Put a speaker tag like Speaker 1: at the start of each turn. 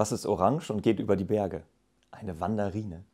Speaker 1: Was ist orange und geht über die Berge? Eine Wanderine.